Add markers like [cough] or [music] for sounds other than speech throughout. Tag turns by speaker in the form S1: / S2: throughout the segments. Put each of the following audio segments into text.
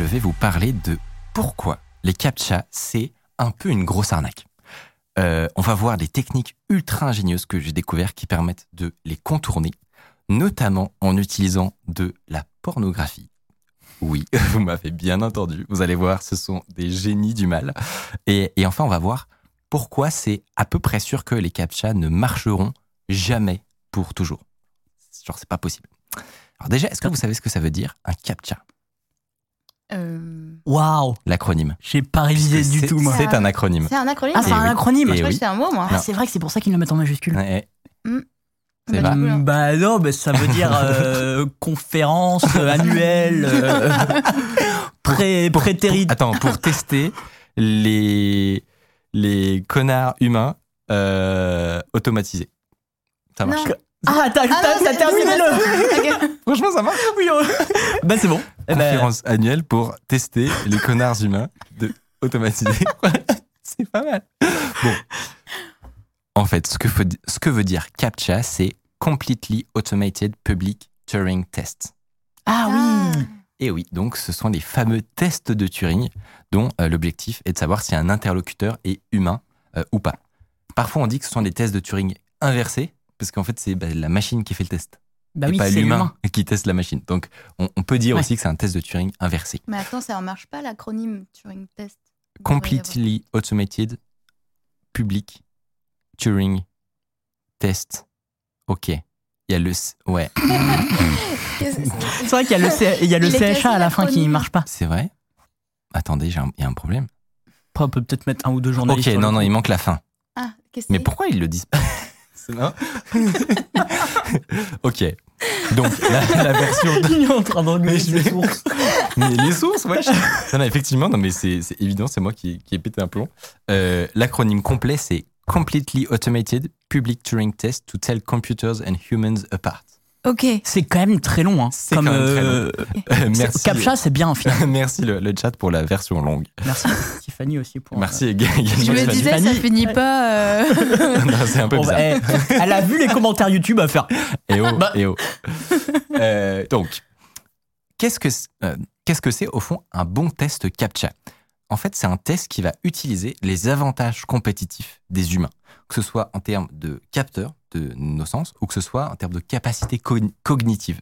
S1: Je vais vous parler de pourquoi les CAPTCHA, c'est un peu une grosse arnaque. Euh, on va voir des techniques ultra ingénieuses que j'ai découvertes qui permettent de les contourner, notamment en utilisant de la pornographie. Oui, [laughs] vous m'avez bien entendu. Vous allez voir, ce sont des génies du mal. Et, et enfin, on va voir pourquoi c'est à peu près sûr que les CAPTCHA ne marcheront jamais pour toujours. Genre, c'est pas possible. Alors déjà, est-ce que vous savez ce que ça veut dire, un CAPTCHA?
S2: Euh,
S3: Waouh
S1: L'acronyme.
S3: J'ai pas révisé du tout, moi.
S1: C'est un acronyme.
S2: C'est un acronyme
S3: Ah, c'est
S1: Et
S3: un
S1: oui.
S3: acronyme
S1: Et
S2: Je crois
S1: oui.
S2: que c'est un mot, moi.
S3: Ah, c'est vrai que c'est pour ça qu'ils le mettent en majuscule.
S1: Ouais, c'est
S2: Bah.
S3: Hum, Bah non, bah, ça veut dire [laughs] euh, conférence euh, annuelle, euh, [laughs] pré.
S1: Attends, pour tester les, les connards humains euh, automatisés. Ça marche.
S2: Non.
S3: Ah, t'as
S2: Ah,
S3: terminé le. [laughs]
S2: Ok.
S1: Franchement, ça marche.
S3: Oui, oh. bah c'est bon. Eh ben,
S1: Conférence annuelle pour tester les connards humains de automatisés. [laughs] c'est pas mal. Bon. En fait, ce que, faut- ce que veut dire CAPTCHA, c'est Completely Automated Public Turing Test.
S3: Ah oui.
S1: Et oui, donc ce sont les fameux tests de Turing dont euh, l'objectif est de savoir si un interlocuteur est humain euh, ou pas. Parfois, on dit que ce sont des tests de Turing inversés, parce qu'en fait, c'est bah, la machine qui fait le test,
S3: Bah
S1: et
S3: oui,
S1: pas l'humain qui teste la machine. Donc, on, on peut dire
S3: Ouais.
S1: aussi que c'est un test de Turing inversé.
S2: Mais attends, ça ne marche pas l'acronyme Turing Test?
S1: Completely Automated Public Turing Test. Ok. Il y a le... c- Ouais, [coughs]
S3: C'est vrai qu'il y a le, C- il y a le CHA à la fin qui
S2: l'acronyme.
S3: marche pas.
S1: c'est vrai? Attendez, un- il y a un problème.
S3: Après, on peut peut-être mettre un ou deux
S1: Ok,
S3: journalistes. sur
S1: non, non,
S3: coup.
S1: il manque la fin.
S2: Ah, qu'est-ce que
S1: Mais pourquoi ils le disent pas? [laughs] Ok. Donc, la, la version.
S3: Il est en train d'enlever
S1: vais-
S3: sources. [laughs]
S1: Mais les sources. Non, non, effectivement, non, mais c'est c'est évident, c'est moi qui, qui ai pété un plomb. Euh, L'acronyme complet, c'est Completely Automated Public Turing Test to Tell Computers and Humans Apart.
S2: Ok.
S3: C'est quand même très long. Hein.
S1: C'est
S3: Comme,
S1: quand même
S3: euh, [laughs]
S1: Euh, merci.
S3: Captcha, c'est bien, finalement. [laughs]
S1: Merci le, le chat pour la version longue.
S3: Merci Tiffany aussi pour.
S1: Merci également.
S2: Je me
S3: Tiffany.
S2: disais, ça finit pas. euh, [laughs]
S1: Non, c'est un peu
S3: Bon, bah,
S1: bizarre.
S3: eh, elle a vu les commentaires YouTube à faire.
S1: Et oh,
S3: Bah.
S1: et oh. Euh, donc, qu'est-ce que c'est euh, qu'est-ce que c'est au fond un bon test CAPTCHA En fait, c'est un test qui va utiliser les avantages compétitifs des humains, que ce soit en termes de capteurs de nos sens ou que ce soit en termes de capacité cogn- cognitive.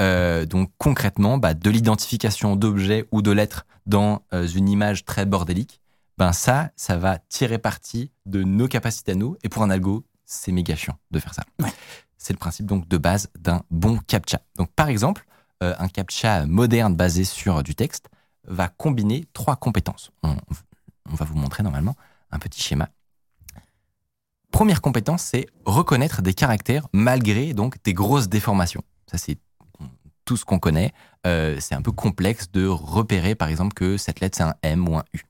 S1: Euh, donc concrètement, bah, de l'identification d'objets ou de lettres dans euh, une image très bordélique, ben ça, ça va tirer parti de nos capacités à nous. Et pour un algo, c'est méga chiant de faire ça.
S3: Ouais.
S1: C'est le principe donc de base d'un bon captcha. Donc par exemple, euh, un captcha moderne basé sur du texte va combiner trois compétences. On, va vous montrer normalement un petit schéma. Première compétence, c'est reconnaître des caractères malgré donc des grosses déformations. Ça c'est tout ce qu'on connaît. Euh, c'est un peu complexe de repérer par exemple que cette lettre c'est un M ou un U.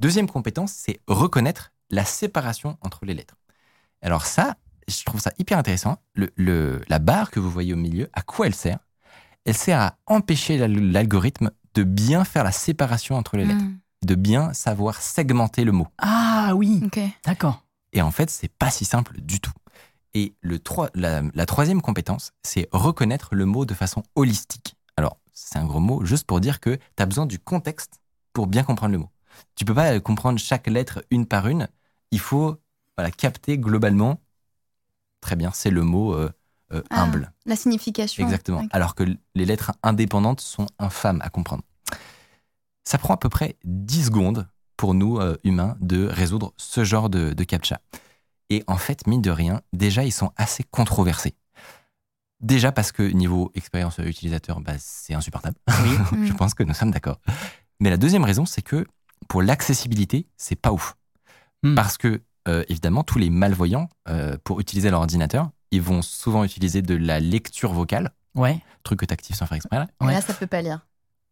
S1: Deuxième compétence, c'est reconnaître la séparation entre les lettres. Alors ça, je trouve ça hyper intéressant. Le, la barre que vous voyez au milieu, à quoi elle sert? Elle sert à empêcher l'al- l'algorithme de bien faire la séparation entre les lettres,
S2: hmm,
S1: de bien savoir segmenter le mot.
S3: Ah oui,
S2: Ok.
S3: d'accord.
S1: Et en fait, c'est pas si simple du tout. Et le la, la troisième compétence, c'est reconnaître le mot de façon holistique. Alors, c'est un gros mot juste pour dire que tu as besoin du contexte pour bien comprendre le mot. Tu peux pas comprendre chaque lettre une par une. Il faut voilà, capter globalement. Très bien, c'est le mot euh, euh,
S2: Ah,
S1: humble.
S2: La signification.
S1: Exactement. Alors que les lettres indépendantes sont infâmes à comprendre. Ça prend à peu près 10 secondes pour nous, euh, humains, de résoudre ce genre de, de captcha. Et en fait, mine de rien, déjà, ils sont assez controversés. Déjà parce que niveau expérience utilisateur, bah, c'est insupportable. [laughs] Je
S2: Mm.
S1: pense que nous sommes d'accord. Mais la deuxième raison, c'est que pour l'accessibilité, c'est pas ouf.
S3: Hmm.
S1: Parce que, euh, évidemment, tous les malvoyants, euh, pour utiliser leur ordinateur, ils vont souvent utiliser de la lecture vocale,
S3: Ouais.
S1: truc que tu actives sans faire exprès. là.
S3: Ouais.
S2: là, ça peut pas lire.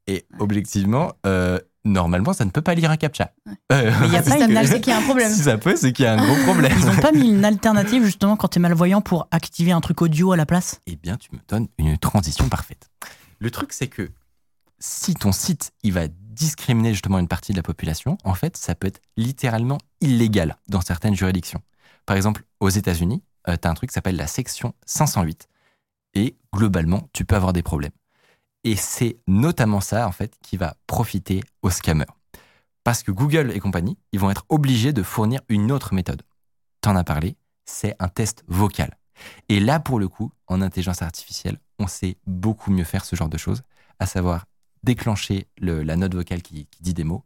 S1: Et objectivement, euh, normalement, ça ne peut pas lire un captcha.
S2: Ouais.
S1: Euh,
S3: Mais y a pas une-
S2: me c'est qu'il y a un problème. [laughs]
S1: Si ça peut, c'est qu'il y a un gros problème.
S3: Ils ont pas mis une alternative justement quand t'es malvoyant pour activer un truc audio à la place?
S1: Eh bien, tu me donnes une transition parfaite. Le truc, c'est que si ton site, il va discriminer justement une partie de la population, en fait, ça peut être littéralement illégal dans certaines juridictions. Par exemple, aux États-Unis, tu as un truc qui s'appelle la section 508. Et globalement, tu peux avoir des problèmes. Et c'est notamment ça, en fait, qui va profiter aux scammers. Parce que Google et compagnie, ils vont être obligés de fournir une autre méthode. T'en as parlé, c'est un test vocal. Et là, pour le coup, en intelligence artificielle, on sait beaucoup mieux faire ce genre de choses, à savoir déclencher le- la note vocale qui, dit des mots,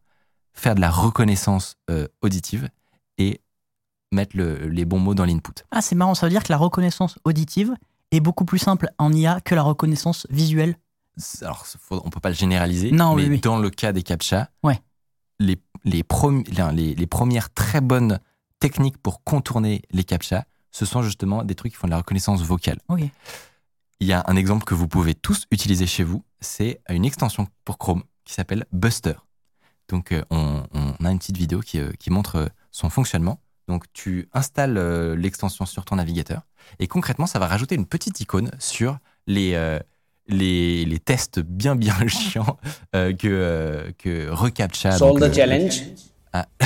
S1: faire de la reconnaissance euh, auditive et mettre le- les bons mots dans l'input.
S3: Ah, c'est marrant, ça veut dire que la reconnaissance auditive est beaucoup plus simple en IA que la reconnaissance visuelle.
S1: Alors, faut- on peut pas le généraliser,
S3: Non,
S1: mais
S3: oui, oui.
S1: dans le cas des captcha,
S3: Ouais.
S1: les, les, prom- les, les premières très bonnes techniques pour contourner les captcha, ce sont justement des trucs qui font de la reconnaissance vocale. Il y a un exemple que vous pouvez tous utiliser chez vous, c'est une extension pour Chrome qui s'appelle Buster. Donc euh, on, on a une petite vidéo qui, euh, qui montre euh, son fonctionnement. Donc tu installes euh, l'extension sur ton navigateur et concrètement ça va rajouter une petite icône sur les, euh, les, les tests bien bien [laughs] chiants euh, que, euh, que reCAPTCHA.
S4: Solve
S1: donc,
S4: the challenge.
S1: Ah. [laughs]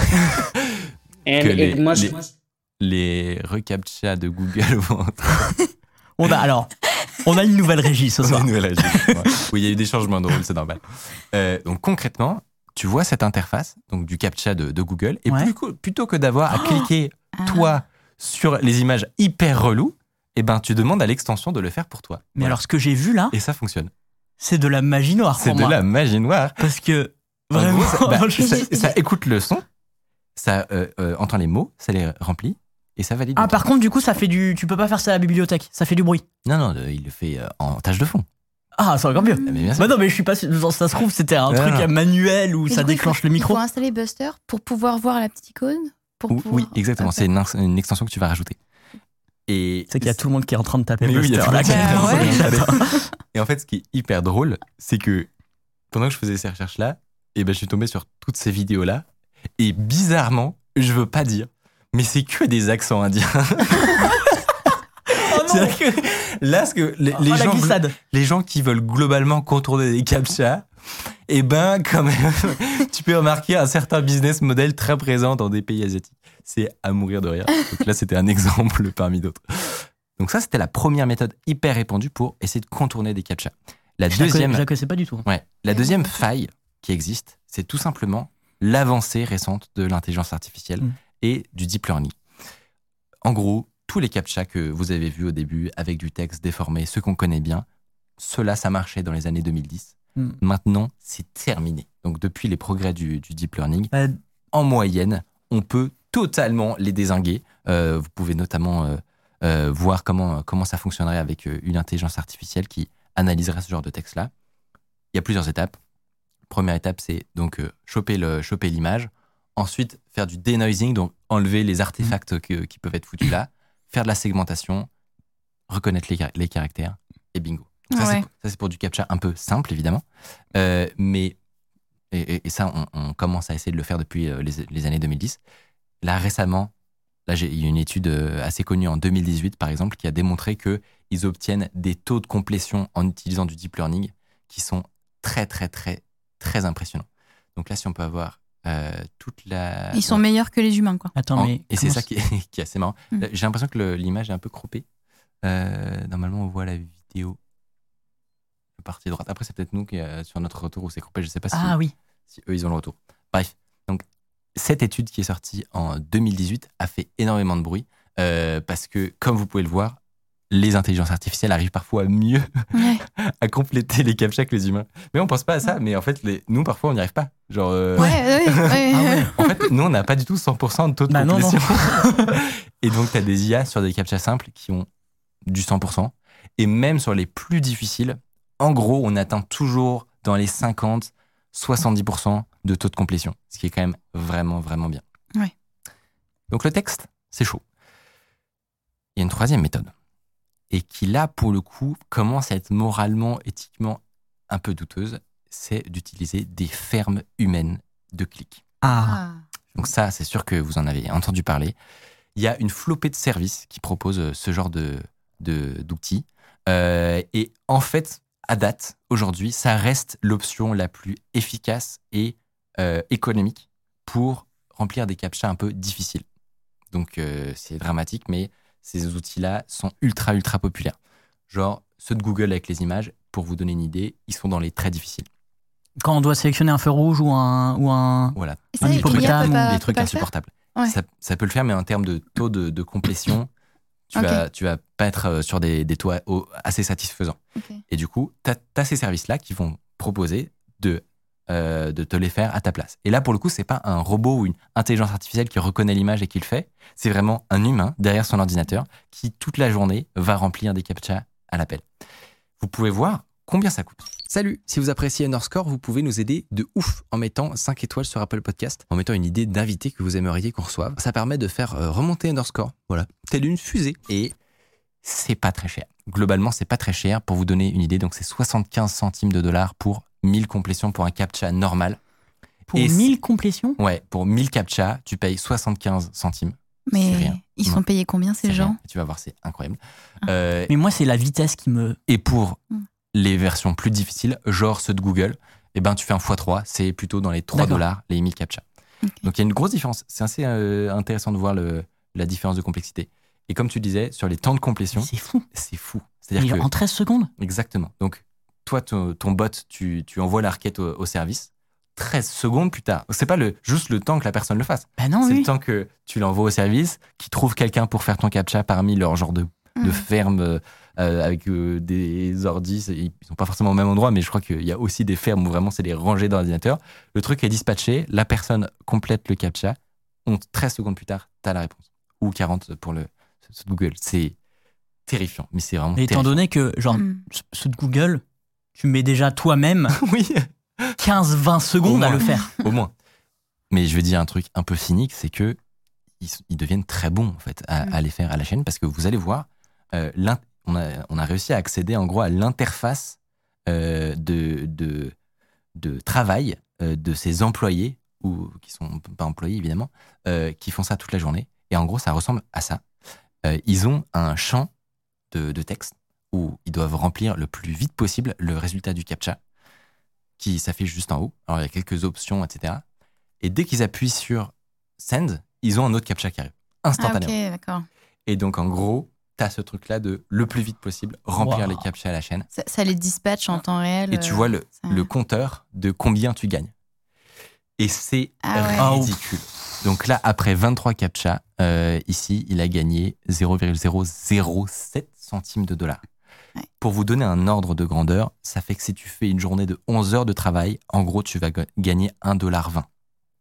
S4: and
S1: Que les-
S4: it must.
S1: les- les reCAPTCHA de Google [laughs] vont
S3: On a alors, on a une nouvelle régie ce soir.
S1: Une nouvelle régie. Ouais. Oui, il y a eu des changements de rôle, c'est normal. Euh, donc concrètement, tu vois cette interface donc du captcha de, de Google et
S3: Ouais.
S1: plus co- plutôt que d'avoir à
S3: Oh
S1: cliquer
S2: Ah.
S1: toi sur les images hyper reloues, eh ben tu demandes à l'extension de le faire pour toi.
S3: Mais
S1: Voilà.
S3: alors, ce que j'ai vu là,
S1: et ça fonctionne.
S3: c'est de la magie noire
S1: C'est
S3: pour
S1: de
S3: moi.
S1: la magie noire.
S3: Parce que
S1: En
S3: vraiment,
S1: gros, ça, bah, [laughs]
S3: je-
S1: ça-
S2: j'ai-
S1: ça
S2: j'ai-
S1: écoute le son, ça euh, euh, entend les mots, ça les remplit et ça valide.
S3: Ah, par contre, du coup, ça fait du. Tu peux pas faire ça à la bibliothèque, ça fait du bruit.
S1: Non, non, euh, il le fait euh, en tâche de fond.
S3: Ah, c'est encore mieux.
S1: Mais bien sûr.
S3: Bah non, mais je suis pas sûr. Ça se trouve, c'était un
S1: Non,
S3: truc
S1: non.
S3: manuel où
S2: Et
S3: ça
S2: coup,
S3: déclenche
S2: faut-
S3: le micro.
S2: Il faut installer Buster pour pouvoir voir la petite icône pour
S1: Ou-
S2: pouvoir-
S1: Oui, exactement. C'est une extension que tu vas rajouter. Et
S3: C'est qu'il y a tout le monde qui est en train de taper
S1: Mais
S3: Buster. [laughs]
S1: Et en fait, ce qui est hyper drôle, c'est que pendant que je faisais ces recherches-là, et ben, je suis tombé sur toutes ces vidéos-là. Et bizarrement, je veux pas dire, mais c'est que des accents indiens. [laughs]
S3: Oh
S1: C'est-à-dire que là, ce que les,
S3: Oh,
S1: les gens, les gens qui veulent globalement contourner des captcha, et ben, quand même, [laughs] tu peux remarquer un certain business model très présent dans des pays asiatiques. C'est à mourir de rire. Donc là, c'était un exemple [laughs] parmi d'autres. Donc ça, c'était la première méthode hyper répandue pour essayer de contourner des captcha. La
S3: Je
S1: deuxième,
S3: je pas du tout.
S1: Ouais. La deuxième faille qui existe, c'est tout simplement l'avancée récente de l'intelligence artificielle
S3: Mm.
S1: et du deep learning. En gros, tous les captcha que vous avez vus au début avec du texte déformé, ceux qu'on connaît bien, cela, ça marchait dans les années 2010.
S3: Mm.
S1: Maintenant, c'est terminé. Donc, depuis les progrès du, du deep learning,
S3: Bah,
S1: en moyenne, on peut totalement les désinguer. Euh, vous pouvez notamment euh, euh, voir comment, comment ça fonctionnerait avec une intelligence artificielle qui analyserait ce genre de texte-là. Il y a plusieurs étapes. Première étape, c'est donc choper le- choper l'image. Ensuite, faire du denoising, donc enlever les artefacts que- qui peuvent être foutus là. Faire de la segmentation, reconnaître les, les caractères, et bingo. Donc ça, c'est-
S2: Ouais.
S1: ça, c'est pour du captcha un peu simple, évidemment. Mais, et, et- et ça, on, on commence à essayer de le faire depuis les, les années 2010. Là, récemment, là, j'ai il y a une étude euh, assez connue en 2018, par exemple, qui a démontré qu'ils obtiennent des taux de complétion en utilisant du deep learning qui sont très, très, très, très impressionnants. Donc là, si on peut avoir euh, toute la...
S2: Ils sont meilleurs que les humains, quoi.
S3: Attends,
S1: en-
S3: mais.
S1: et c'est ça qui est, [laughs] qui est assez marrant.
S2: Mm.
S1: Là, J'ai l'impression que l'image est un peu croppée. Euh, normalement, on voit la vidéo la partie droite. Après, c'est peut-être nous qui, euh, sur notre retour où c'est croppé. Je sais pas si,
S3: Ah oui.
S1: si eux, ils ont le retour. Bref, cette étude qui est sortie en 2018 a fait énormément de bruit euh, parce que, comme vous pouvez le voir, les intelligences artificielles arrivent parfois mieux [laughs]
S2: Ouais.
S1: à compléter les captcha que les humains. Mais on pense pas à ça. Mais en fait, les, nous, parfois, on n'y arrive pas. Genre, euh,
S2: Ouais, ouais, ouais. [laughs]
S3: Ah ouais.
S1: en fait, nous, on n'a pas du tout 100% de taux de
S3: Bah non, non.
S1: complétion. [laughs] Et donc, tu as des IA sur des captcha simples qui ont du 100%. Et même sur les plus difficiles, en gros, on atteint toujours dans les 50, 70% de taux de complétion. Ce qui est quand même vraiment, vraiment bien.
S2: Ouais.
S1: Donc, le texte, c'est chaud. Il y a une troisième méthode et qui là, pour le coup, commence à être moralement, éthiquement un peu douteuse, c'est d'utiliser des fermes humaines de clics.
S3: Ah,
S2: Ah.
S1: Donc ça, c'est sûr que vous en avez entendu parler. Il y a une flopée de services qui proposent euh, ce genre de de- d'outils. Euh, et en fait, à date, aujourd'hui, ça reste l'option la plus efficace et euh, économique pour remplir des captchas un peu difficiles. Donc euh, c'est dramatique, mais ces outils-là sont ultra, ultra populaires. Genre ceux de Google avec les images, pour vous donner une idée, ils sont dans les très difficiles.
S3: quand on doit sélectionner un feu rouge ou un, ou un...
S1: Voilà.
S3: Un
S2: pas-
S1: des trucs
S2: le faire
S1: insupportables.
S2: Ouais.
S1: Ça, ça peut le faire, mais en termes de taux de, de complétion, tu,
S2: Ok.
S1: vas, tu vas pas être euh, sur des, des taux au- assez satisfaisants. Et du coup, tu as, ces services-là qui vont proposer de, euh, de te les faire à ta place. Et là, pour le coup, c'est pas un robot ou une intelligence artificielle qui reconnaît l'image et qui le fait. C'est vraiment un humain derrière son ordinateur qui, toute la journée, va remplir des captchas à l'appel. Vous pouvez voir combien ça coûte. Salut, si vous appréciez Underscore, vous pouvez nous aider de ouf en mettant 5 étoiles sur Apple Podcast, en mettant une idée d'invité que vous aimeriez qu'on reçoive. Ça permet de faire euh, remonter Underscore, voilà, telle une fusée. Et c'est pas très cher. Globalement, c'est pas très cher. Pour vous donner une idée, donc c'est 75 centimes de dollars pour 1000 complétions pour un captcha normal.
S3: Pour
S1: Et
S3: 1000 complétions?
S1: Ouais, pour 1000 captcha, tu payes 75 centimes.
S2: Mais
S1: rien.
S2: ils
S1: Non.
S2: sont payés combien ces gens?
S1: rien. Tu vas voir, c'est incroyable. Euh,
S3: Mais moi, c'est la vitesse qui me...
S1: et pour
S2: Mm.
S1: les versions plus difficiles, genre ceux de Google, eh ben, tu fais un x3, c'est plutôt dans les 3
S3: D'accord.
S1: dollars, les 1000 captcha. Donc il y a une grosse différence. C'est assez euh, intéressant de voir le, la différence de complexité. Et comme tu disais, sur les temps de complétion,
S3: C'est fou.
S1: c'est fou.
S3: Mais
S1: C'est-à-dire que
S3: En 13 secondes?
S1: Exactement. Donc, toi, ton, ton bot, tu, tu envoies la requête au, au service. 13 secondes plus tard. C'est pas le, juste le temps que la personne le fasse.
S3: Bah non,
S1: c'est
S3: oui.
S1: le temps que tu l'envoies au service, qui trouve quelqu'un pour faire ton captcha parmi leur genre de, de
S2: Mm.
S1: ferme euh, euh, avec euh, des ordis. Ils sont pas forcément au même endroit, mais je crois qu'il y a aussi des fermes où vraiment c'est des rangées d'ordinateurs. Le truc est dispatché, la personne complète le captcha. On, 13 secondes plus tard, tu as la réponse. Ou 40 pour le ce de Google. C'est terrifiant, mais c'est vraiment
S3: Et étant
S1: terrifiant.
S3: donné que, genre,
S2: Mm.
S3: de Google, tu mets déjà toi-même [laughs]
S1: oui.
S3: 15-20 secondes à le faire.
S1: Au moins. Mais je veux dire un truc un peu cynique, c'est que ils, ils deviennent très bons en fait à,
S2: Mm.
S1: à les faire à la chaîne parce que vous allez voir, euh, on, a, on a réussi à accéder en gros à l'interface euh, de, de, de travail euh, de ces employés ou qui sont pas employés évidemment, euh, qui font ça toute la journée. Et en gros, ça ressemble à ça. Euh, ils ont un champ de, de texte où ils doivent remplir le plus vite possible le résultat du captcha qui s'affiche juste en haut. Alors, il y a quelques options, etc. Et dès qu'ils appuient sur Send, ils ont un autre captcha qui arrive,
S2: Ah,
S1: instantanément.
S2: ok, d'accord.
S1: Et donc, en gros, tu as ce truc-là de le plus vite possible remplir
S3: Wow.
S1: les captchas à la chaîne.
S2: Ça, ça les dispatche en temps réel.
S1: Et tu
S2: euh,
S1: vois le,
S2: ça-
S1: le compteur de combien tu gagnes. Et c'est
S2: Ah ouais.
S1: ridicule. Donc là, après 23 captchas, euh, ici, il a gagné 0,007 centimes de dollars.
S2: Ouais.
S1: Pour vous donner un ordre de grandeur, ça fait que si tu fais une journée de 11 heures de travail, en gros, tu vas ga- gagner 1,20$.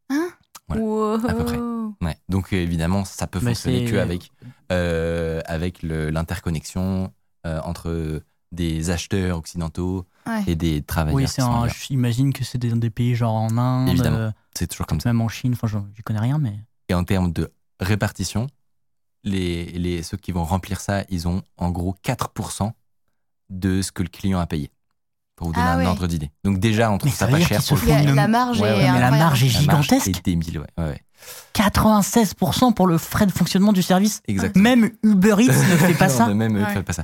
S2: Hein?
S1: Voilà,
S2: Wow.
S1: à peu près. Ouais. Donc euh, évidemment, ça peut
S3: Mais
S1: fonctionner que avec, euh, avec l'interconnexion euh, entre des acheteurs occidentaux
S2: Ouais.
S1: et des travailleurs.
S3: Oui, c'est j'imagine que c'est des, des pays genre en Inde,
S1: Évidemment.
S3: euh,
S1: C'est toujours comme ça.
S3: même en Chine, enfin, je, je connais rien, mais.
S1: Et en termes de répartition, les, les, ceux qui vont remplir ça, ils ont en gros 4% de ce que le client a payé. Pour vous donner
S2: Ah
S1: un
S2: ouais.
S1: ordre d'idée. Donc déjà, on trouve
S3: Mais
S1: ça pas cher pour le
S3: une-
S2: la marge
S1: Ouais,
S2: est
S1: mais
S3: la marge est
S1: La marge
S3: gigantesque.
S1: est débile, ouais. ouais, ouais.
S3: 96% pour le frais de fonctionnement du service.
S1: Exactement.
S3: Même Uber Eats ne fait pas [laughs] ça.
S1: Même eux ne
S2: Ouais.
S1: font pas ça.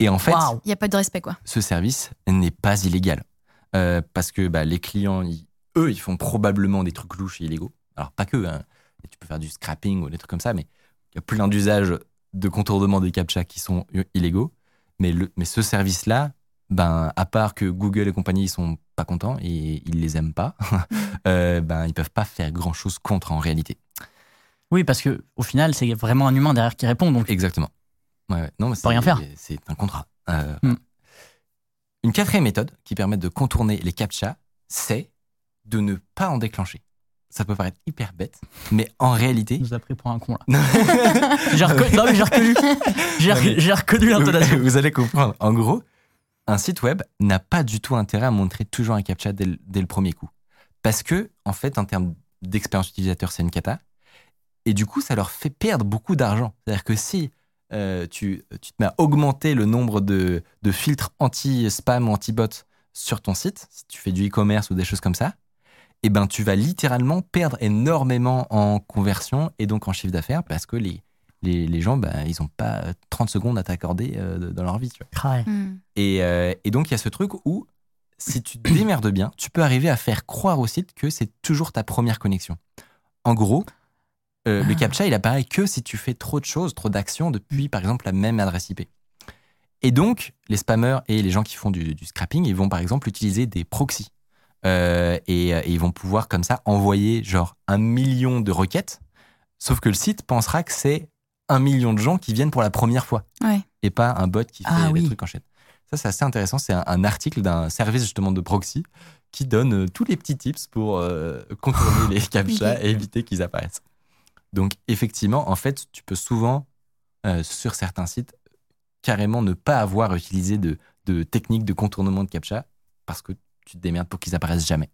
S1: Et en fait.
S2: Il n'y a pas de respect, quoi.
S1: ce service n'est pas illégal. Euh, parce que bah, les clients, ils- eux, ils font probablement des trucs louches et illégaux. Alors, pas que. hein. Tu peux faire du scrapping ou des trucs comme ça, mais il y a plein d'usages de contournement des captchas qui sont i- illégaux. Mais, le, mais ce service-là, ben, à part que Google et compagnie ils sont pas contents et ils les aiment pas, [laughs] euh, ben, ils peuvent pas faire grand-chose contre en réalité.
S3: Oui, parce que au final, c'est vraiment un humain derrière qui répond. Donc,
S1: Exactement. Ouais, ouais. Non, mais
S3: rien faire.
S1: C'est un contrat. Euh,
S3: Hmm.
S1: Une quatrième méthode qui permet de contourner les captchas, c'est de ne pas en déclencher. Ça peut paraître hyper bête, mais en réalité.
S3: nous a pris pour un con là. [laughs] J'ai reconnu, non, mais j'ai reconnu, j'ai j'ai reconnu l'intonation. [laughs]
S1: Vous allez comprendre. En gros, un site web n'a pas du tout intérêt à montrer toujours un captcha dès le, dès le premier coup. Parce que, en fait, en termes d'expérience utilisateur, c'est une cata. Et du coup, ça leur fait perdre beaucoup d'argent. C'est-à-dire que si euh, tu, tu te mets à augmenter le nombre de, de filtres anti-spam ou anti-bot sur ton site, si tu fais du e-commerce ou des choses comme ça, eh ben, tu vas littéralement perdre énormément en conversion et donc en chiffre d'affaires parce que les, les, les gens, ben, ils n'ont pas 30 secondes à t'accorder euh, dans leur vie. Tu vois.
S3: Ouais.
S2: Hmm.
S1: Et, euh, et donc, il y a ce truc où, si tu te démerdes bien, tu peux arriver à faire croire au site que c'est toujours ta première connexion. En gros, euh, le
S3: Ah.
S1: CAPTCHA, il apparaît que si tu fais trop de choses, trop d'actions depuis, par exemple, la même adresse IP. Et donc, les spammers et les gens qui font du, du scrapping, ils vont, par exemple, utiliser des proxys. Euh, et, et ils vont pouvoir, comme ça, envoyer, genre, un million de requêtes. Sauf que le site pensera que c'est un million de gens qui viennent pour la première fois
S2: Ouais.
S1: et pas un bot qui fait
S3: Ah
S1: des
S3: oui.
S1: trucs en chaîne. Ça, c'est assez intéressant. C'est un, un article d'un service justement de proxy qui donne euh, tous les petits tips pour euh, [laughs] contourner les [laughs] captcha
S2: Ok.
S1: et éviter qu'ils apparaissent. Donc, effectivement, en fait, tu peux souvent, euh, sur certains sites, carrément ne pas avoir utilisé de, de technique de contournement de captcha parce que tu te démerdes pour qu'ils apparaissent jamais.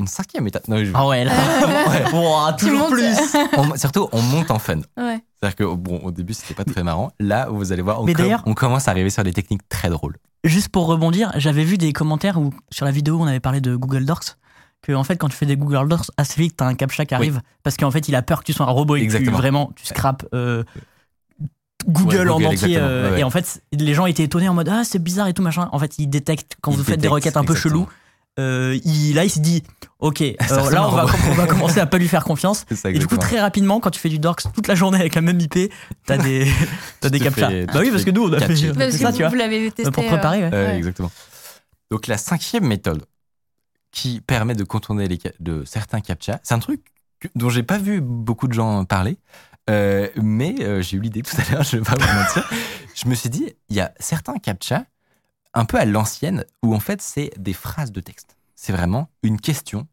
S1: Une cinquième étape. Non, je-
S3: Ah ouais, là. [laughs]
S1: Ouais.
S3: Bon,
S2: Tu
S3: toujours plus.
S1: on- surtout, on monte en fun.
S2: Ouais.
S1: C'est-à-dire que bon, au début, c'était pas très marrant. Là, vous allez voir, on,
S3: Mais
S1: com-
S3: d'ailleurs-
S1: on commence à arriver sur des techniques très drôles.
S3: Juste pour rebondir, j'avais vu des commentaires où sur la vidéo où on avait parlé de Google Docs que en fait quand tu fais des Google Docs assez vite t'as un captcha qui arrive parce qu'en fait il a peur que tu sois un robot et que tu,
S1: Exactement.
S3: vraiment tu scrapes euh, Google
S1: Ouais,
S3: en entier euh,
S1: Ouais, ouais.
S3: et en fait les gens étaient étonnés en mode ah c'est bizarre et tout machin en fait il détecte quand vous faites des requêtes un peu
S1: exactement.
S3: cheloues euh, il, là il se dit ok [laughs] euh, là on va,
S1: robot.
S3: on va commencer à pas lui faire confiance
S1: ça,
S3: et du coup très rapidement quand tu fais du Docs toute la journée avec la même IP t'as des [laughs] t'as des captchas
S1: fais-
S3: bah oui parce que nous on a fait, on a ça
S2: vous,
S3: tu vois
S2: vous l'avez testé.
S3: pour préparer ouais.
S1: Euh,
S2: ouais.
S1: Exactement. Donc la cinquième méthode qui permet de contourner les, de certains captcha, c'est un truc dont j'ai pas vu beaucoup de gens parler, euh, mais euh, j'ai eu l'idée tout à l'heure, [laughs] je vais pas vous mentir. Je me suis dit, il y a certains captcha un peu à l'ancienne où en fait c'est des phrases de texte. C'est vraiment une question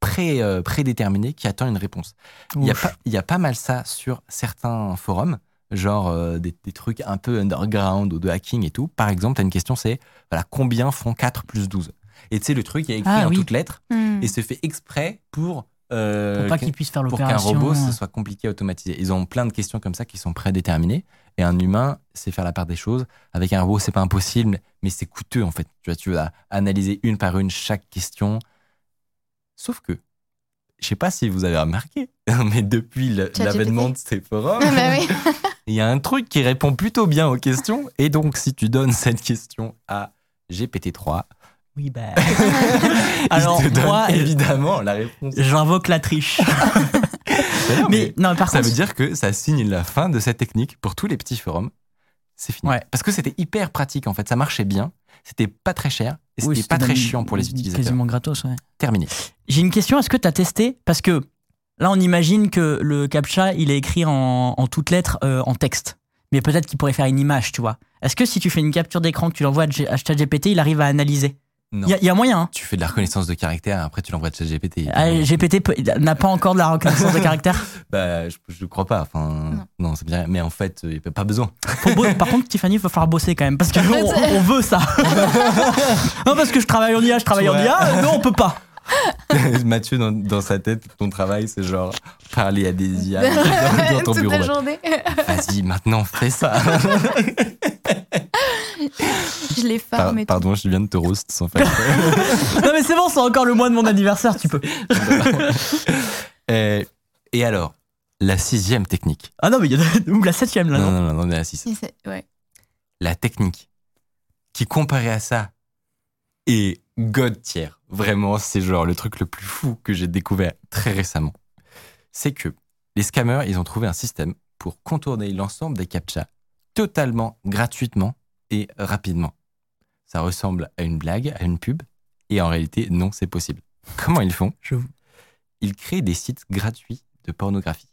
S1: pré, euh, prédéterminée qui attend une réponse. Il y, a pas, il y a pas mal ça sur certains forums, genre des, des trucs un peu underground ou de hacking et tout. Par exemple, tu as une question, c'est voilà, combien font 4 plus 12 Et tu sais, le truc est écrit
S3: Ah,
S1: en
S3: oui.
S1: toutes lettres
S2: Hmm.
S1: et c'est fait exprès pour,
S3: pour pas
S1: que-
S3: qu'il puisse faire
S1: pour qu'un
S3: l'opération
S1: robot, ce soit compliqué à automatiser. Ils ont plein de questions comme ça qui sont prédéterminées. Et un humain, c'est faire la part des choses. Avec un robot, c'est pas impossible, mais c'est coûteux en fait. Tu vois, tu vas analyser une par une chaque question. Sauf que, je sais pas si vous avez remarqué, [laughs] mais depuis l'avènement de ces forums, [laughs]
S2: Ah bah oui. [laughs]
S1: il y a un truc qui répond plutôt bien aux questions. Et donc, si tu donnes cette question à GPT-3,
S3: Oui, bah. [laughs]
S1: il [laughs]
S3: Alors,
S1: te donne
S3: moi,
S1: évidemment la réponse.
S3: j'invoque la triche. [laughs] Mais non, par
S1: ça
S3: contre,
S1: veut dire que ça signe la fin de cette technique pour tous les petits forums. C'est fini.
S3: Ouais.
S1: Parce que c'était hyper pratique en fait, ça marchait bien, c'était pas très cher et
S3: oui,
S1: c'était pas très chiant pour les utilisateurs.
S3: Quasiment gratos, ouais.
S1: Terminé.
S3: J'ai une question, est-ce que tu as testé? Parce que là, on imagine que le CAPTCHA, il est écrit en, en toutes lettres, euh, en texte. Mais peut-être qu'il pourrait faire une image, tu vois. Est-ce que si tu fais une capture d'écran, que tu l'envoies à ChatGPT, il arrive à analyser? Il y, a- il y a moyen, hein
S1: Tu fais de la reconnaissance de caractère, après tu l'envoies à ChatGPT.
S3: Ah, GPT il n'a pas encore de la reconnaissance de caractère. [laughs]
S1: Bah, je, je crois pas. Enfin, non, c'est bien. Mais en fait, il n'y a pas besoin.
S3: Par contre, Tiffany, il va falloir bosser quand même parce qu'on on, on veut ça. [laughs] [laughs] non, parce que je travaille en IA, je travaille en. IA, euh, non, on peut pas.
S1: Mathieu, dans, dans sa tête, ton travail, c'est genre parler à des IA dans, dans ton
S2: Toute
S1: bureau.
S2: la journée.
S1: Vas-y, maintenant, fais ça.
S2: Je les
S1: Par-
S2: farme tout.
S1: pardon, je viens de te roast sans faire. [laughs]
S3: Non, mais c'est bon, c'est encore le mois de mon anniversaire, tu peux. [laughs]
S1: Euh, et alors, la sixième technique.
S3: Ah non, mais il y en a [laughs] ou la septième là,
S1: Non,
S3: non,
S1: non, non, on est à six.
S2: Et c'est- Ouais.
S1: La technique qui, comparée à ça, est god tier. Vraiment, c'est genre le truc le plus fou que j'ai découvert très récemment. C'est que les scammers, ils ont trouvé un système pour contourner l'ensemble des captchas totalement gratuitement et rapidement. Ça ressemble à une blague, à une pub, et en réalité, non, c'est possible. [laughs] Comment ils font?
S3: Je vous-
S1: Ils créent des sites gratuits de pornographie.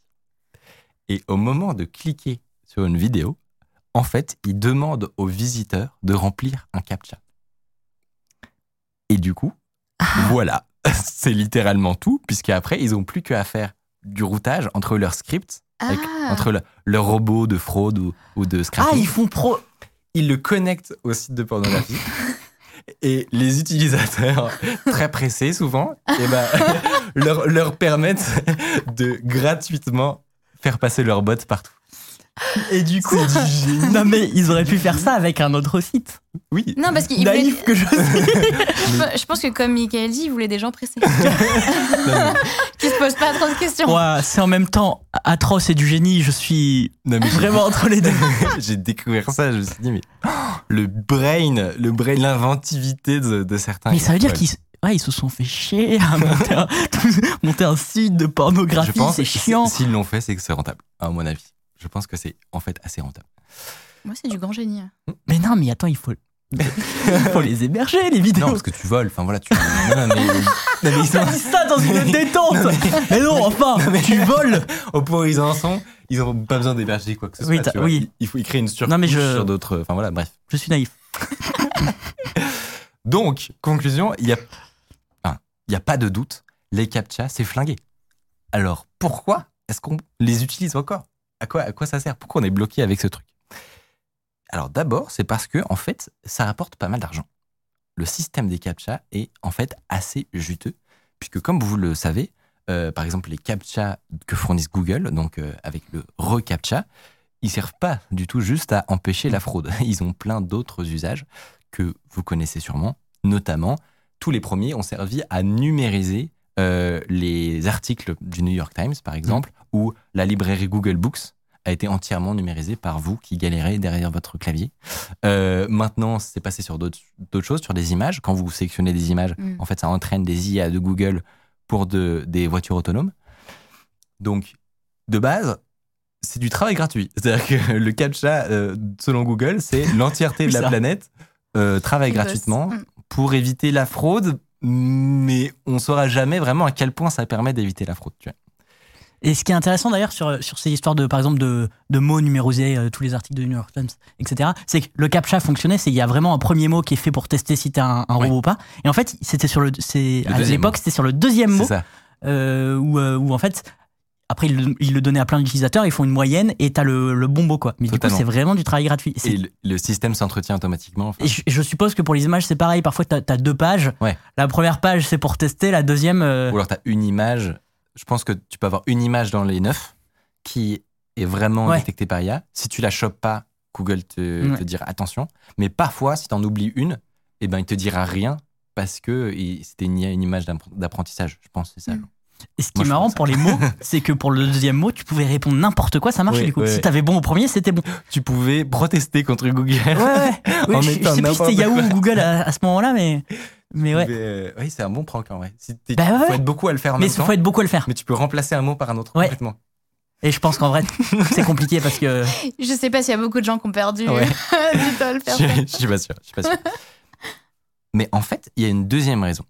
S1: Et au moment de cliquer sur une vidéo, en fait, ils demandent aux visiteurs de remplir un captcha. Et du coup, voilà, [laughs] c'est littéralement tout, puisqu'après, ils n'ont plus qu'à faire du routage entre leurs scripts, avec-
S2: Ah.
S1: entre le- leur robot de fraude ou, ou de
S3: Ah,
S1: scrapping.
S3: ils font pro.
S1: Ils le connectent au site de pornographie. Et les utilisateurs, très pressés souvent, eh ben, [laughs] leur, leur permettent de gratuitement faire passer leur bot partout.
S3: Et du coup, [laughs] non mais ils auraient pu faire ça avec un autre site.
S1: Oui.
S2: Non, parce qu'il voulait...
S3: Que je [laughs] suis.
S2: Je pense que comme Michael dit, il voulait des gens pressés. [laughs] Qui se posent pas trop de questions.
S3: Ouais, c'est en même temps atroce et du génie. Je suis
S1: Non, mais
S3: vraiment entre les deux.
S1: j'ai découvert ça, je me suis dit, mais oh, le brain, le brain, l'inventivité de, de certains.
S3: Mais ça veut dire qu'ils ouais, ils se sont fait chier à monter un, monter un site de pornographie.
S1: Je pense
S3: C'est
S1: que
S3: chiant.
S1: si- S'ils l'ont fait, c'est que c'est rentable, à mon avis. Je pense que c'est en fait assez rentable.
S2: Moi, c'est du grand génie.
S3: Mais non, mais attends, il faut, il faut les héberger, les vidéos.
S1: Non, parce que tu voles, enfin voilà, tu. Non, mais, non, mais [laughs]
S3: dit ça dans une [laughs] détente mais, non, enfin, tu voles
S1: au point où ils en sont, ils n'ont pas besoin d'héberger quoi que ce soit.
S3: Oui, t'as-
S1: tu vois.
S3: oui.
S1: Il faut y créer une surcouche
S3: Non, mais je-
S1: sur d'autres. Enfin voilà, bref.
S3: Je suis naïf. [laughs]
S1: Donc, conclusion, il y a, enfin, il y a pas de doute, les captcha, c'est flingué. Alors, pourquoi est-ce qu'on les utilise encore? À quoi, ça sert? Pourquoi on est bloqué avec ce truc? Alors, d'abord, c'est parce que, en fait, ça rapporte pas mal d'argent. Le système des captcha est, en fait, assez juteux, puisque, comme vous le savez, euh, par exemple, les captcha que fournissent Google, donc euh, avec le recaptcha, ils servent pas du tout juste à empêcher la fraude. [laughs] Ils ont plein d'autres usages que vous connaissez sûrement, notamment tous les premiers ont servi à numériser euh, les articles du New York Times, par exemple, ou la librairie Google Books a été entièrement numérisée par vous qui galérez derrière votre clavier. Euh, maintenant, c'est passé sur d'autres choses, sur des images. Quand vous sélectionnez des images,
S2: Mm.
S1: en fait, ça entraîne des IA de Google pour de, des voitures autonomes. Donc, de base, c'est du travail gratuit. [laughs] C'est-à-dire que le CAPTCHA, euh, selon Google, c'est l'entièreté de [laughs] la planète euh, travaille gratuitement
S2: Mm.
S1: pour éviter la fraude, mais on saura jamais vraiment à quel point ça permet d'éviter la fraude. Tu vois.
S3: Et ce qui est intéressant d'ailleurs sur, sur ces histoires de, par exemple, de, de mots numérisés, euh, tous les articles de New York Times, etc., c'est que le CAPTCHA fonctionnait, c'est qu'il y a vraiment un premier mot qui est fait pour tester si t'es un, un robot ou pas. Et en fait, c'était sur le, c'est,
S1: Le
S3: à l'époque, c'était sur le deuxième mot, euh, où, euh, où en fait, après, il, le- il le donnait à plein d'utilisateurs, ils font une moyenne et t'as le, le bon mot, quoi. Mais
S1: Totalement.
S3: du coup, c'est vraiment du travail gratuit.
S1: Et le, le système s'entretient automatiquement. enfin,
S3: Et je, je suppose que pour les images, c'est pareil. Parfois, tu as, deux pages.
S1: Ouais.
S3: La première page, c'est pour tester. La deuxième. euh,
S1: Ou alors tu as une image. Je pense que tu peux avoir une image dans les neuf qui est vraiment
S3: Ouais.
S1: détectée par IA. Si tu la chopes pas, Google te,
S3: Ouais.
S1: te dira attention. Mais parfois, si tu en oublies une, eh ben, il te dira rien parce que c'était une, une image d'appre- d'apprentissage. Je pense que c'est ça.
S2: Mm.
S3: Et ce qui
S1: Moi,
S3: est
S1: je
S3: marrant pour les mots, [laughs] c'est que pour le deuxième mot, tu pouvais répondre n'importe quoi, ça marchait
S1: Oui,
S3: du coup.
S1: ouais,
S3: Si t'avais bon au premier, c'était bon.
S1: Tu pouvais protester contre Google.
S3: Ouais, ouais. [laughs]
S1: En
S3: je, je sais plus si c'était Yahoo
S1: quoi.
S3: ou Google à, à ce moment-là, mais, mais ouais.
S1: Euh, oui, c'est un bon prank en vrai. Si
S3: Bah ouais,
S1: faut
S3: ouais.
S1: être beaucoup à le faire en
S3: Mais
S1: même
S3: faut être beaucoup à le faire.
S1: Mais tu peux remplacer un mot par un autre
S3: Ouais.
S1: complètement.
S3: Et je pense qu'en vrai, c'est [laughs] compliqué parce que.
S2: Je sais pas s'il y a beaucoup de gens qui ont perdu
S1: Ouais.
S2: du temps à le
S1: Je,
S2: faire. ça.
S1: je suis pas sûr. Je suis pas sûr. Mais en fait, il y a une deuxième raison.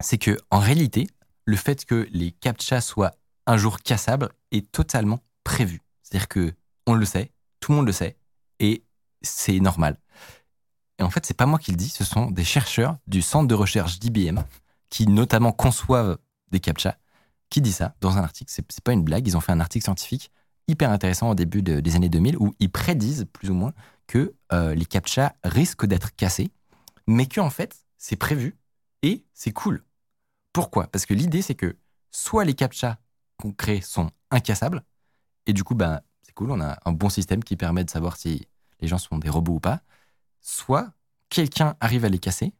S1: C'est que en réalité, le fait que les captcha soient un jour cassables est totalement prévu. C'est-à-dire que on le sait, tout le monde le sait, et c'est normal. Et en fait, c'est pas moi qui le dis, ce sont des chercheurs du centre de recherche d'IBM qui notamment conçoivent des captcha qui dit ça dans un article. C'est pas une blague. Ils ont fait un article scientifique hyper intéressant au début de- des années 2000 où ils prédisent plus ou moins que euh, les captcha risquent d'être cassés, mais que en fait c'est prévu et c'est cool. Pourquoi? Parce que l'idée c'est que soit les captcha qu'on crée sont incassables et du coup ben c'est cool, on a un bon système qui permet de savoir si les gens sont des robots ou pas, soit quelqu'un arrive à les casser,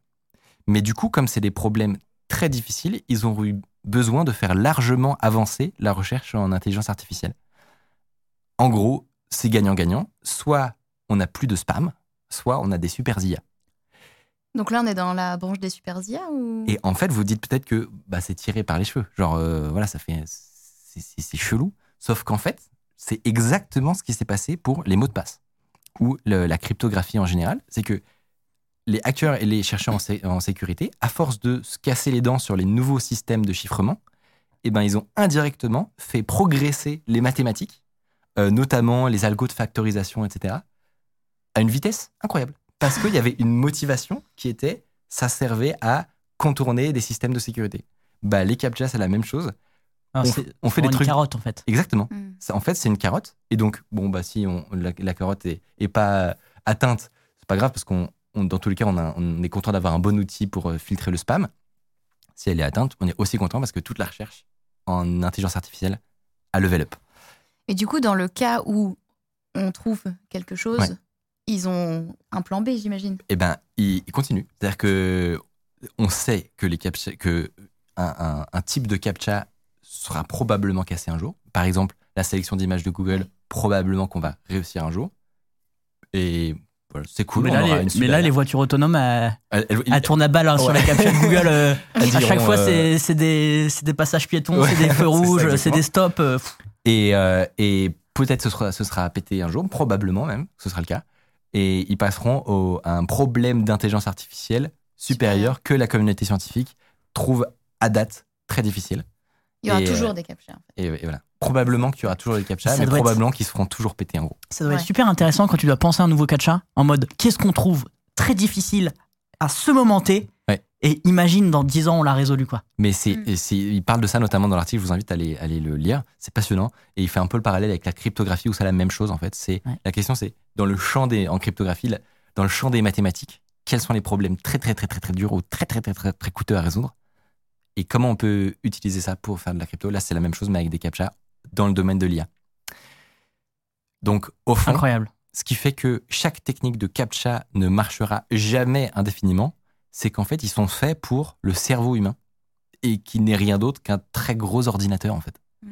S1: mais du coup comme c'est des problèmes très difficiles, ils ont eu besoin de faire largement avancer la recherche en intelligence artificielle. En gros, c'est gagnant-gagnant. Soit on n'a plus de spam, soit on a des super IA.
S2: Donc là, on est dans la branche des super IA ou?
S1: Et en fait, vous dites peut-être que bah, c'est tiré par les cheveux. Genre, euh, voilà, ça fait. c'est- chelou. Sauf qu'en fait, c'est exactement ce qui s'est passé pour les mots de passe ou la cryptographie en général. C'est que les hackers et les chercheurs en sécurité, à force de se casser les dents sur les nouveaux systèmes de chiffrement, eh ben, ils ont indirectement fait progresser les mathématiques, euh, notamment les algos de factorisation, etc., à une vitesse incroyable. Parce qu'il y avait une motivation qui était, ça servait à contourner des systèmes de sécurité. Bah, les CAPTCHA, c'est la même chose.
S3: Alors,
S1: On- fait des
S3: vraiment une
S1: trucs-
S3: carotte en fait.
S1: Exactement. Ça, en fait, c'est une carotte. Et donc, bon, bah, si on, la, la carotte est, est pas atteinte, c'est pas grave parce qu'on, on- dans tous les cas, on, a- on est content d'avoir un bon outil pour euh, filtrer le spam. Si elle est atteinte, on est aussi content parce que toute la recherche en intelligence artificielle a level up.
S2: Et du coup, dans le cas où on trouve quelque chose,
S1: Ouais.
S2: Ils ont un plan B, j'imagine.
S1: eh ben, il, il continue. C'est-à-dire que on sait que les captcha, que un, un- un type de captcha sera probablement cassé un jour. Par exemple, la sélection d'images de Google, probablement qu'on va réussir un jour. Et voilà, c'est cool.
S3: mais, là, les, mais là, voitures autonomes, elles,
S1: Elle- elle-
S3: elles tournent à balle hein, sur la capture de Google. euh, [laughs] à chaque fois,
S1: euh,
S3: c'est des, passages piétons,
S1: Ouais,
S3: c'est des feux [laughs] rouges, c'est des stops. euh.
S1: Et, euh, et peut-être ce sera, ce sera pété un jour, probablement même, ce sera le cas. Et ils passeront au, à un problème d'intelligence artificielle supérieur que la communauté scientifique trouve à date très difficile.
S2: Il y aura
S1: Et,
S2: toujours
S1: euh,
S2: des captchas. en fait.
S1: Et, et voilà. Probablement qu'il y aura toujours des captchas, mais
S3: être-
S1: probablement qu'ils se feront toujours péter en gros.
S3: Ça doit
S2: Ouais.
S3: être super intéressant quand tu dois penser à un nouveau catcha en mode qu'est-ce qu'on trouve très difficile à ce moment T. et imagine dans 10 ans on l'a résolu quoi.
S1: Mais c'est,
S2: Mm.
S1: c'est- il parle de ça notamment dans l'article, je vous invite à aller, à aller le lire, c'est passionnant. Et il fait un peu le parallèle avec la cryptographie où c'est la même chose en fait. C'est,
S3: Ouais.
S1: La question c'est, dans le champ des, en cryptographie, la- dans le champ des mathématiques, quels sont les problèmes très très très très très durs ou très très très très, très coûteux à résoudre? Et comment on peut utiliser ça pour faire de la crypto? Là c'est la même chose mais avec des captchas dans le domaine de l'IA. Donc au fond,
S3: Incroyable.
S1: ce qui fait que chaque technique de captcha ne marchera jamais indéfiniment, c'est qu'en fait, ils sont faits pour le cerveau humain et qui n'est rien d'autre qu'un très gros ordinateur, en fait.
S2: Mm.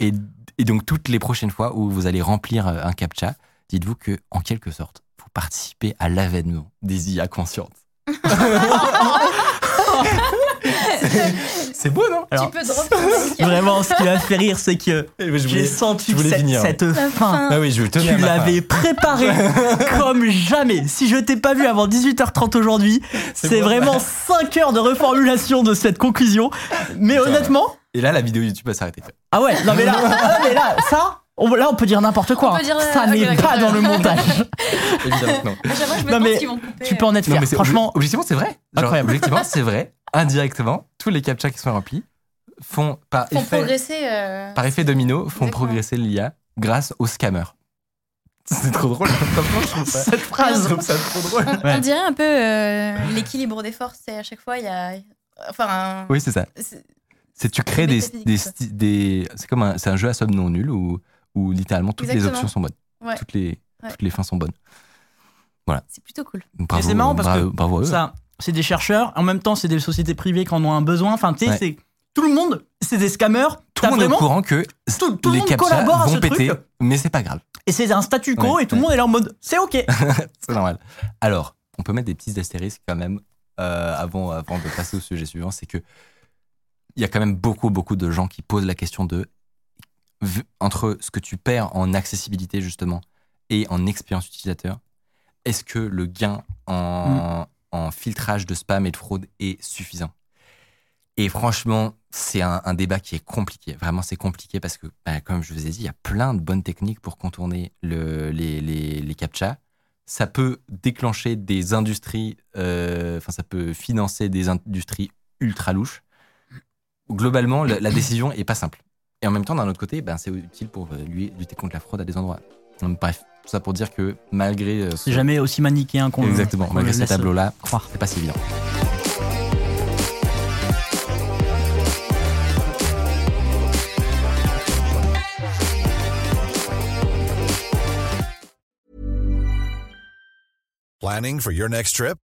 S1: Et, et donc, toutes les prochaines fois où vous allez remplir euh, un captcha, dites-vous que, en quelque sorte, vous participez à l'avènement des IA conscientes. [laughs] [laughs] c'est beau, non
S3: Alors,
S2: tu peux drop ton. [laughs]
S3: Vraiment, ce qui m'a fait rire, c'est que j'ai senti
S1: je
S3: que
S1: voulais
S3: cette,
S1: finir.
S3: cette fin,
S2: fin.
S1: Ah oui, je
S3: tu l'avais préparée [laughs] comme jamais. Si je t'ai pas vu avant 18h30 aujourd'hui, c'est vraiment [laughs] 5 heures de reformulation de cette conclusion. Mais
S1: vrai.
S3: honnêtement,
S1: Et là, la vidéo YouTube va s'arrêter.
S3: ah ouais, non mais là, ah, mais là ça, on, là on peut dire n'importe quoi.
S2: On peut dire, euh,
S3: ça
S2: ok,
S3: n'est pas dans le montage.
S1: Évidemment que non.
S2: À chaque fois, je me
S3: Non, mais
S2: s'ils vont couper.
S3: Tu peux en être
S1: Non,
S3: fier.
S1: mais c'est-
S3: Franchement,
S1: obje- objectivement, c'est vrai. Genre,
S3: Incroyable.
S1: Objectivement, c'est vrai. Indirectement, tous les captchas qui sont remplis font par
S2: Font
S1: effet,
S2: progresser. euh,
S1: par effet domino, font
S2: Exactement.
S1: progresser l'IA grâce aux scammers. C'est trop drôle. Franchement, je trouve ça,
S3: cette phrase.
S1: je trouve ça trop drôle.
S2: On,
S3: Ouais.
S2: on dirait un peu euh, l'équilibre des forces. C'est à chaque fois, il y a. Enfin, un-
S1: Oui, c'est ça.
S2: c'est-
S1: tu crées des, c'est comme un, c'est un jeu à somme non nulle où, où littéralement toutes les options sont bonnes.
S2: Ouais.
S1: Toutes les
S2: Ouais.
S1: toutes les fins sont bonnes.
S2: c'est plutôt cool.
S1: Bravo,
S3: c'est marrant parce
S1: bravo,
S3: que
S1: bravo.
S3: Ça, c'est des chercheurs. En même temps, c'est des sociétés privées qui en ont un besoin. Enfin, tu sais,
S1: Ouais.
S3: c'est tout le monde. C'est des scammers.
S1: tout le monde est au courant que
S3: Tout- tout le
S1: les
S3: monde collabore à
S1: vont
S3: ce
S1: péter,
S3: truc.
S1: mais c'est pas grave.
S3: Et c'est un statu quo
S1: Ouais,
S3: et tout le monde est là en mode c'est ok. [laughs]
S1: C'est normal. Alors, on peut mettre des petits astérisques quand même euh, avant, avant de passer au sujet suivant. C'est que il y a quand même beaucoup, beaucoup de gens qui posent la question de entre ce que tu perds en accessibilité justement et en expérience utilisateur, est-ce que le gain en, en filtrage de spam et de fraude est suffisant Et franchement, c'est un, débat qui est compliqué. Vraiment, c'est compliqué parce que, bah, comme je vous ai dit, il y a plein de bonnes techniques pour contourner le, les, les, les captchas. Ça peut déclencher des industries, euh, enfin, ça peut financer des industries ultra louches. Globalement, la, décision est pas simple. Et en même temps, d'un autre côté, ben, c'est utile pour euh, lui, lutter contre la fraude à des endroits. Bref, tout ça pour dire que malgré euh, ce-
S3: C'est jamais aussi manichéen qu'on
S1: exactement, malgré ce tableau-là,
S3: croire.
S1: c'est pas si évident.
S4: Planning for your next trip?